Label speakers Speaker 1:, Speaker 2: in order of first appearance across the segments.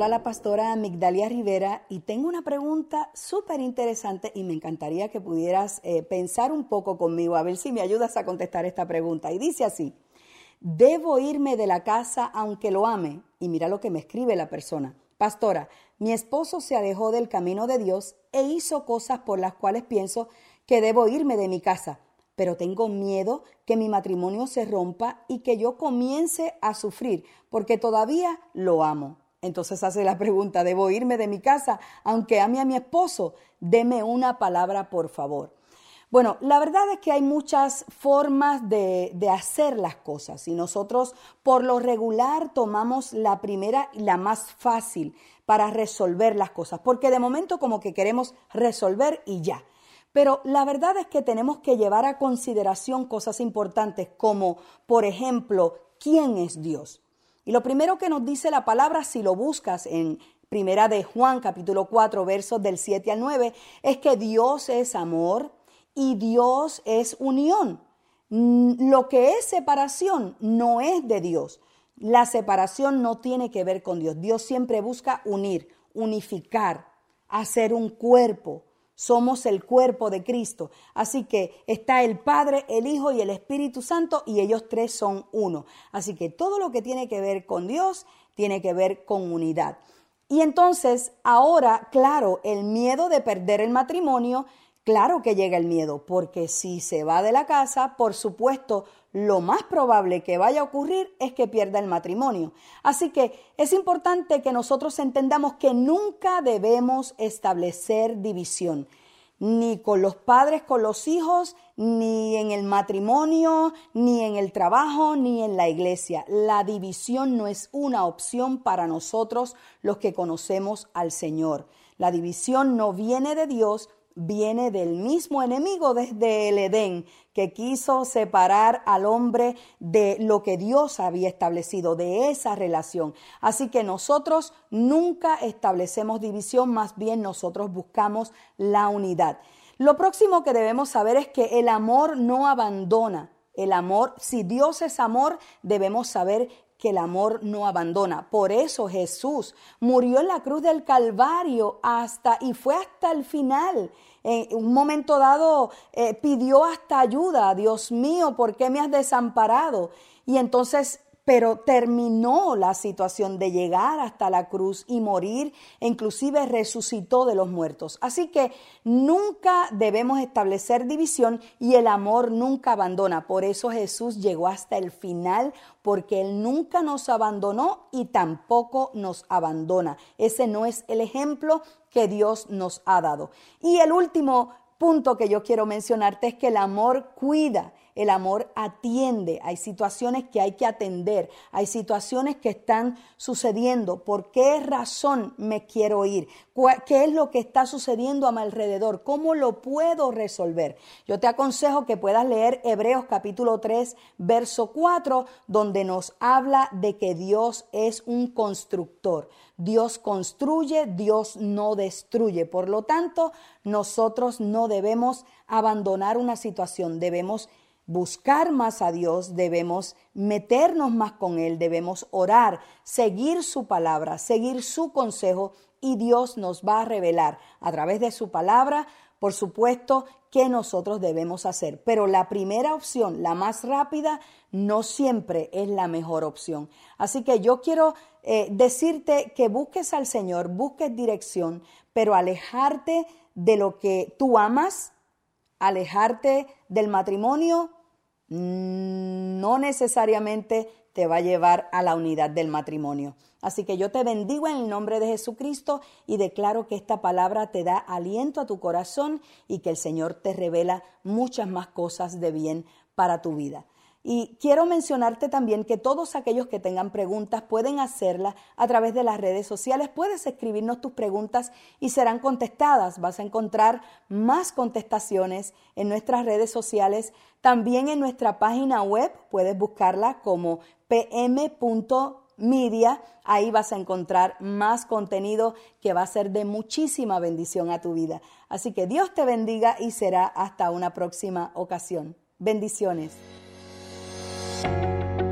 Speaker 1: habla la pastora Migdalia Rivera y tengo una pregunta súper interesante y me encantaría que pudieras eh, pensar un poco conmigo, a ver si me ayudas a contestar esta pregunta. Y dice así, ¿debo irme de la casa aunque lo ame? Y mira lo que me escribe la persona. Pastora, mi esposo se alejó del camino de Dios e hizo cosas por las cuales pienso que debo irme de mi casa, pero tengo miedo que mi matrimonio se rompa y que yo comience a sufrir porque todavía lo amo. Entonces hace la pregunta, ¿debo irme de mi casa aunque ame a mi esposo? Deme una palabra, por favor. Bueno, la verdad es que hay muchas formas de, de, hacer las cosas y nosotros por lo regular tomamos la primera y la más fácil para resolver las cosas, porque de momento como que queremos resolver y ya. Pero la verdad es que tenemos que llevar a consideración cosas importantes como, por ejemplo, ¿quién es Dios? Y lo primero que nos dice la palabra, si lo buscas en Primera de Juan capítulo 4 versos del 7 al 9, es que Dios es amor y Dios es unión. Mm, lo que es separación no es de Dios. La separación no tiene que ver con Dios. Dios siempre busca unir, unificar, hacer un cuerpo, somos el cuerpo de Cristo. Así que está el Padre, el Hijo y el Espíritu Santo y ellos tres son uno. Así que todo lo que tiene que ver con Dios tiene que ver con unidad. Y entonces, ahora, claro, el miedo de perder el matrimonio, claro que llega el miedo, porque si se va de la casa, por supuesto, lo más probable que vaya a ocurrir es que pierda el matrimonio. Así que es importante que nosotros entendamos que nunca debemos establecer división, ni con los padres, con los hijos, ni en el matrimonio, ni en el trabajo, ni en la iglesia. La división no es una opción para nosotros los que conocemos al Señor. La división no viene de Dios, viene del mismo enemigo desde el Edén, que quiso separar al hombre de lo que Dios había establecido, de esa relación. Así que nosotros nunca establecemos división, más bien nosotros buscamos la unidad. Lo próximo que debemos saber es que el amor no abandona. El amor, si Dios es amor, debemos saber que el amor no abandona. Por eso Jesús murió en la cruz del Calvario hasta y fue hasta el final. En un momento dado eh, pidió hasta ayuda, Dios mío, ¿por qué me has desamparado? Y entonces pero terminó la situación de llegar hasta la cruz y morir, inclusive resucitó de los muertos. Así que nunca debemos establecer división y el amor nunca abandona. Por eso Jesús llegó hasta el final, porque Él nunca nos abandonó y tampoco nos abandona. Ese no es el ejemplo que Dios nos ha dado. Y el último punto que yo quiero mencionarte es que el amor cuida. El amor atiende. Hay situaciones que hay que atender. Hay situaciones que están sucediendo. ¿Por qué razón me quiero ir? ¿Qué es lo que está sucediendo a mi alrededor? ¿Cómo lo puedo resolver? Yo te aconsejo que puedas leer Hebreos capítulo 3, verso 4, donde nos habla de que Dios es un constructor. Dios construye, Dios no destruye. Por lo tanto, nosotros no debemos abandonar una situación, debemos buscar más a Dios, debemos meternos más con Él, debemos orar, seguir su palabra, seguir su consejo y Dios nos va a revelar a través de su palabra, por supuesto, qué nosotros debemos hacer. Pero la primera opción, la más rápida, no siempre es la mejor opción. Así que yo quiero eh, decirte que busques al Señor, busques dirección, pero alejarte de lo que tú amas, alejarte del matrimonio, no necesariamente te va a llevar a la unidad del matrimonio. Así que yo te bendigo en el nombre de Jesucristo y declaro que esta palabra te da aliento a tu corazón y que el Señor te revela muchas más cosas de bien para tu vida. Y quiero mencionarte también que todos aquellos que tengan preguntas pueden hacerlas a través de las redes sociales. Puedes escribirnos tus preguntas y serán contestadas. Vas a encontrar más contestaciones en nuestras redes sociales. También en nuestra página web puedes buscarla como pm.media. Ahí vas a encontrar más contenido que va a ser de muchísima bendición a tu vida. Así que Dios te bendiga y será hasta una próxima ocasión. Bendiciones.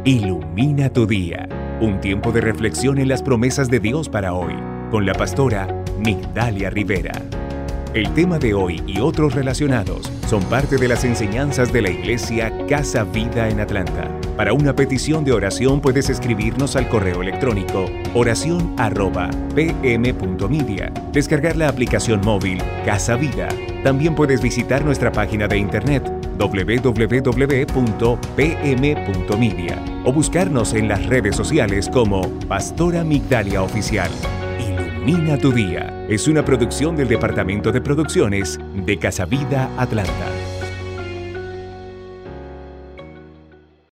Speaker 2: Ilumina tu día Un tiempo de reflexión en las promesas de Dios para hoy, con la pastora Migdalia Rivera. El tema de hoy y otros relacionados son parte de las enseñanzas de la iglesia Casa Vida en Atlanta. Para una petición de oración puedes escribirnos al correo electrónico oración@pm.media, descargar la aplicación móvil Casa Vida. También puedes visitar nuestra página de internet www.pm.media o buscarnos en las redes sociales como Pastora Migdalia Oficial. Ilumina tu día. Es una producción del Departamento de Producciones de Casa Vida Atlanta.